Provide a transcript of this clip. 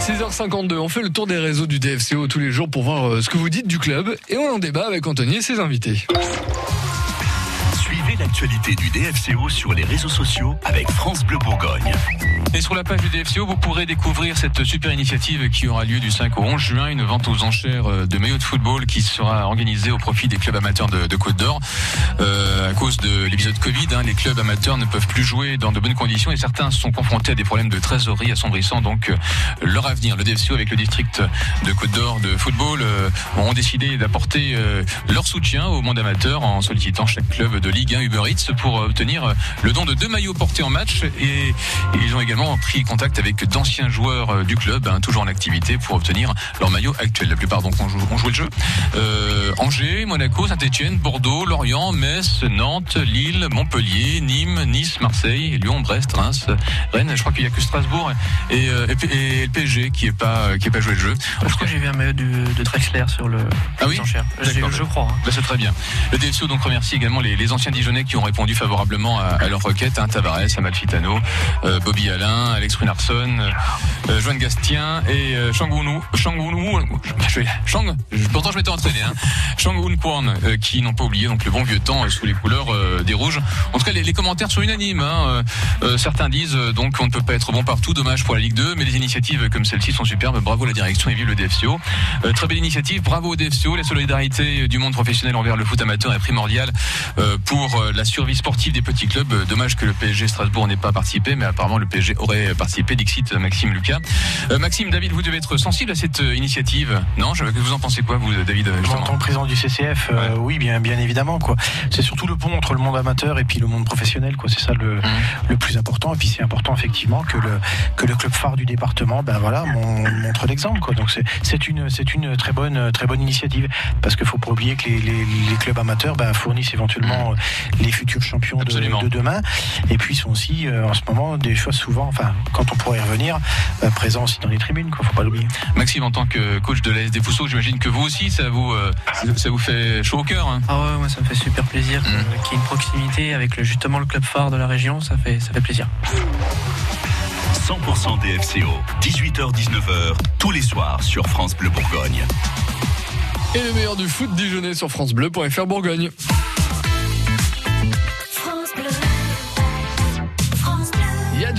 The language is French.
6h52, on fait le tour des réseaux du DFCO tous les jours pour voir euh, ce que vous dites du club et on en débat avec Anthony et ses invités. L'actualité du DFCO sur les réseaux sociaux avec France Bleu Bourgogne. Et sur la page du DFCO, vous pourrez découvrir cette super initiative qui aura lieu du 5 au 11 juin, une vente aux enchères euh, de maillots de football qui sera organisée au profit des clubs amateurs de, Côte d'Or. Euh, à cause de l'épisode Covid, hein, les clubs amateurs ne peuvent plus jouer dans de bonnes conditions et certains sont confrontés à des problèmes de trésorerie assombrissant donc euh, leur avenir. Le DFCO avec le district de Côte d'Or de football euh, ont décidé d'apporter leur soutien au monde amateur en sollicitant chaque club de Ligue 1 Uber Eats pour obtenir le don de deux maillots portés en match et, ils ont également pris contact avec d'anciens joueurs euh, du club, hein, toujours en activité, pour obtenir leur maillot actuel. La plupart donc ont, jou- ont joué le jeu. Euh, Angers, Monaco, Saint-Etienne, Bordeaux, Lorient, Metz, Nantes, Lille, Montpellier, Nîmes, Nice, Marseille, Lyon, Brest, Reims, Rennes. Je crois qu'il n'y a que Strasbourg et, euh, et P- et le PSG qui est pas qui est pas joué le jeu. Je crois que j'ai vu un maillot du- de Drexler sur le Ah oui je crois. hein. Bah, c'est très bien. Le DFCO donc remercie également les, les anciens Dijonais qui ont répondu favorablement à, à leur requête. Hein, Tavares, Amalfitano, euh, Bobby Alain, Alex Runarsson, euh, Joanne Gastien et euh, Shang. je- Pourtant je m'étais entraîné. Hein, Shangwun Kwan euh, qui n'ont pas oublié donc le bon vieux temps euh, sous les couleurs euh, des rouges. En tout cas les, commentaires sont unanimes. Hein, certains disent donc qu'on ne peut pas être bon partout. Dommage pour la Ligue 2, mais les initiatives comme celle-ci sont superbes. Bravo la direction et vive le DFCO. Très belle initiative. Bravo au DFCO. La solidarité du monde professionnel envers le foot amateur est primordiale pour la survie sportive des petits clubs. Euh, Dommage que le PSG Strasbourg n'ait pas participé, mais apparemment le PSG aurait participé. Dixit Maxime Lucas. Euh, Maxime, David, vous devez être sensible à cette euh, initiative. Non, je, vous en pensez quoi, vous, David En tant que président du CCF, euh, oui, bien, bien évidemment, quoi. C'est surtout le pont entre le monde amateur et puis le monde professionnel, quoi. C'est ça le, le plus important. Et puis c'est important effectivement que le que le club phare du département, ben voilà, mon- montre l'exemple, quoi. Donc c'est c'est une c'est une très bonne très bonne initiative parce qu'il faut pas oublier que les, les, les clubs amateurs ben, fournissent éventuellement euh, les futurs champions de, demain. Et puis ils sont aussi euh, en ce moment des choses souvent, enfin quand on pourra y revenir, euh, présents aussi dans les tribunes, quoi. Faut pas l'oublier. Maxime, en tant que coach de l'AS des Fousseaux, j'imagine que vous aussi, ça vous, euh, ça vous fait chaud au cœur. hein. Ah ouais, moi ça me fait super plaisir que- Mm. qu'il y ait une proximité avec le, justement le club phare de la région. Ça fait ça fait plaisir. 100% DFCO, 18h-19h, tous les soirs sur France Bleu Bourgogne. Et le meilleur du foot dijonnais sur francebleu.fr Bourgogne. Il y a du